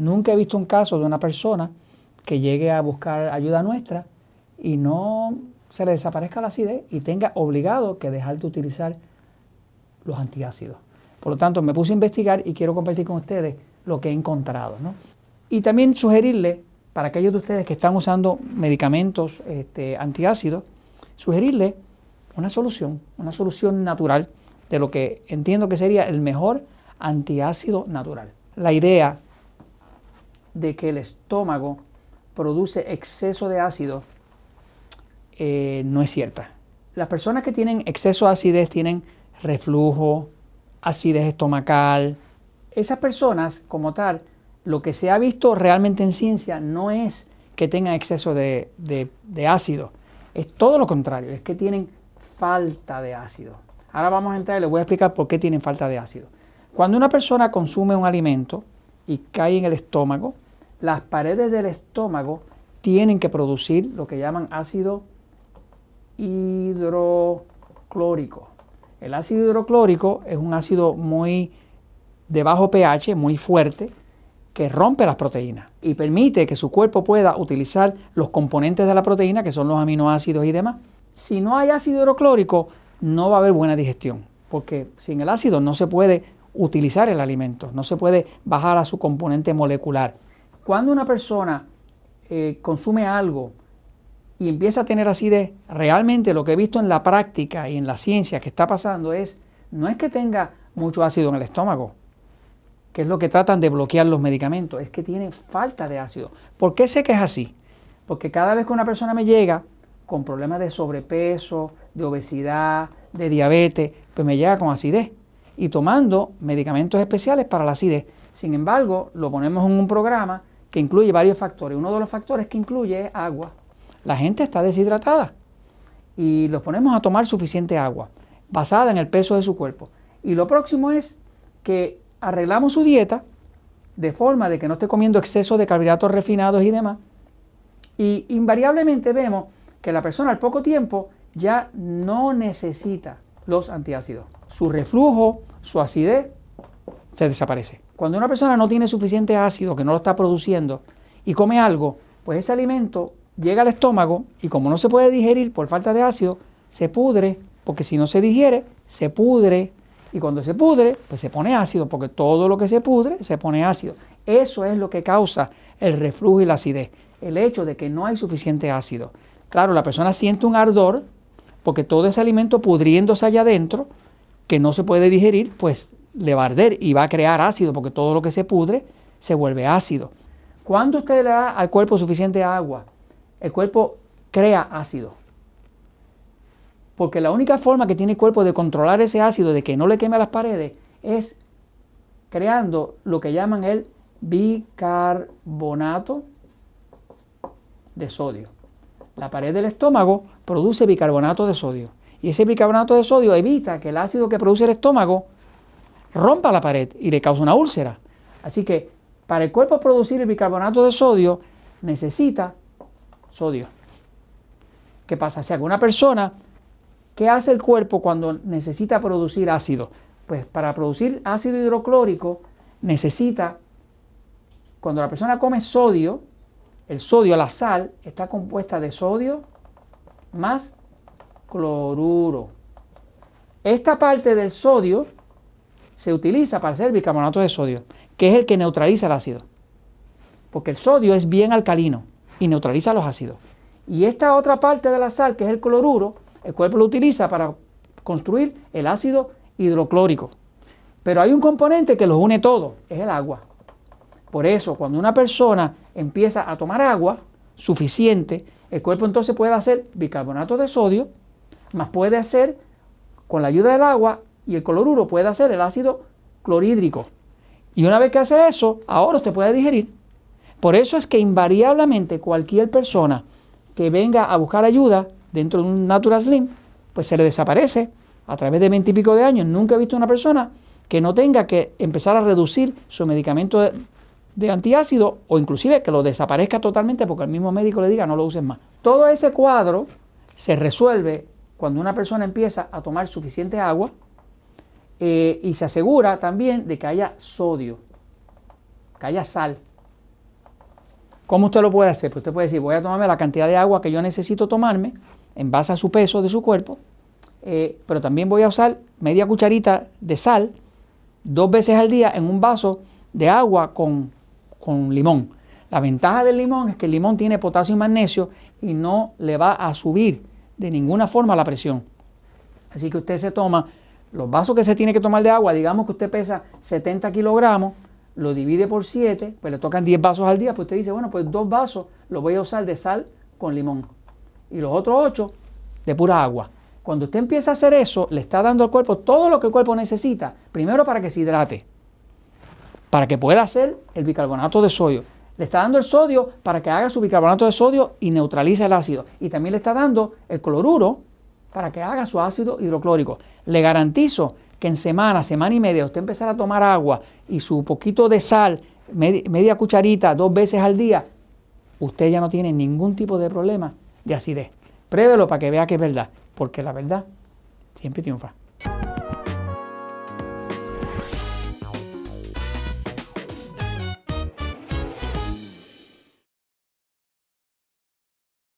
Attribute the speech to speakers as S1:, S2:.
S1: Nunca he visto un caso de una persona que llegue a buscar ayuda nuestra y no se le desaparezca la acidez y tenga obligado que dejar de utilizar los antiácidos. Por lo tanto, me puse a investigar y quiero compartir con ustedes lo que he encontrado. Y también sugerirle, para aquellos de ustedes que están usando medicamentos este, antiácidos, sugerirle una solución, una solución natural de lo que entiendo que sería el mejor antiácido natural. La idea de que el estómago produce exceso de ácido eh, no es cierta. Las personas que tienen exceso de acidez tienen reflujo, acidez estomacal. Esas personas, como tal, lo que se ha visto realmente en ciencia no es que tengan exceso de, de ácido, es todo lo contrario, es que tienen falta de ácido. Ahora vamos a entrar y les voy a explicar por qué tienen falta de ácido. Cuando una persona consume un alimento y cae en el estómago, las paredes del estómago tienen que producir lo que llaman ácido hidroclórico. El ácido hidroclórico es un ácido muy de bajo pH, muy fuerte, que rompe las proteínas y permite que su cuerpo pueda utilizar los componentes de la proteína, que son los aminoácidos y demás. Si no hay ácido hidroclórico, no va a haber buena digestión, porque sin el ácido no se puede utilizar el alimento, no se puede bajar a su componente molecular. Cuando una persona eh, consume algo y empieza a tener acidez, realmente lo que he visto en la práctica y en la ciencia que está pasando es, no es que tenga mucho ácido en el estómago, que es lo que tratan de bloquear los medicamentos, es que tiene falta de ácido. ¿Por qué sé que es así? Porque cada vez que una persona me llega con problemas de sobrepeso, de obesidad, de diabetes, pues me llega con acidez y tomando medicamentos especiales para la acidez. Sin embargo, lo ponemos en un programa que incluye varios factores. Uno de los factores que incluye es agua. La gente está deshidratada y los ponemos a tomar suficiente agua, basada en el peso de su cuerpo. Y lo próximo es que arreglamos su dieta de forma de que no esté comiendo exceso de carbohidratos refinados y demás. Y invariablemente vemos que la persona al poco tiempo ya no necesita los antiácidos. Su reflujo, su acidez, se desaparece. Cuando una persona no tiene suficiente ácido, que no lo está produciendo, y come algo, pues ese alimento llega al estómago y como no se puede digerir por falta de ácido, se pudre, porque si no se digiere, se pudre. Y cuando se pudre, pues se pone ácido, porque todo lo que se pudre se pone ácido. Eso es lo que causa el reflujo y la acidez, el hecho de que no hay suficiente ácido. Claro, la persona siente un ardor, porque todo ese alimento pudriéndose allá adentro, que no se puede digerir, pues le va a arder y va a crear ácido, porque todo lo que se pudre se vuelve ácido. Cuando usted le da al cuerpo suficiente agua, el cuerpo crea ácido. Porque la única forma que tiene el cuerpo de controlar ese ácido, de que no le queme a las paredes, es creando lo que llaman el bicarbonato de sodio. La pared del estómago produce bicarbonato de sodio. Y ese bicarbonato de sodio evita que el ácido que produce el estómago rompa la pared y le cause una úlcera. Así que para el cuerpo producir el bicarbonato de sodio necesita sodio. ¿Qué pasa? Si alguna persona, ¿qué hace el cuerpo cuando necesita producir ácido? Pues para producir ácido hidroclórico necesita, cuando la persona come sodio, el sodio, la sal, está compuesta de sodio más cloruro. Esta parte del sodio se utiliza para hacer bicarbonato de sodio, que es el que neutraliza el ácido. Porque el sodio es bien alcalino y neutraliza los ácidos. Y esta otra parte de la sal, que es el cloruro, el cuerpo lo utiliza para construir el ácido hidroclórico. Pero hay un componente que los une todo, es el agua. Por eso, cuando una persona empieza a tomar agua suficiente, el cuerpo entonces puede hacer bicarbonato de sodio, más puede hacer, con la ayuda del agua y el cloruro, puede hacer el ácido clorhídrico. Y una vez que hace eso, ahora usted puede digerir. Por eso es que invariablemente cualquier persona que venga a buscar ayuda dentro de un Natural Slim, pues se le desaparece a través de veintipico de años. Nunca he visto una persona que no tenga que empezar a reducir su medicamento de, de antiácido o inclusive que lo desaparezca totalmente porque el mismo médico le diga no lo uses más. Todo ese cuadro se resuelve cuando una persona empieza a tomar suficiente agua eh, y se asegura también de que haya sodio, que haya sal ¿Cómo usted lo puede hacer? Pues usted puede decir, voy a tomarme la cantidad de agua que yo necesito tomarme en base a su peso de su cuerpo, eh, pero también voy a usar media cucharita de sal dos veces al día en un vaso de agua con, con limón. La ventaja del limón es que el limón tiene potasio y magnesio y no le va a subir de ninguna forma la presión. Así que usted se toma los vasos que se tiene que tomar de agua, digamos que usted pesa 70 kilogramos, lo divide por 7, pues le tocan 10 vasos al día, pues usted dice, bueno, pues dos vasos los voy a usar de sal con limón y los otros 8 de pura agua. Cuando usted empieza a hacer eso, le está dando al cuerpo todo lo que el cuerpo necesita, primero para que se hidrate, para que pueda hacer el bicarbonato de sodio. Le está dando el sodio para que haga su bicarbonato de sodio y neutralice el ácido. Y también le está dando el cloruro para que haga su ácido hidroclórico. Le garantizo que en semana, semana y media, usted empezar a tomar agua y su poquito de sal, media, cucharita, dos veces al día, usted ya no tiene ningún tipo de problema de acidez. Pruébelo para que vea que es verdad, porque la verdad siempre triunfa.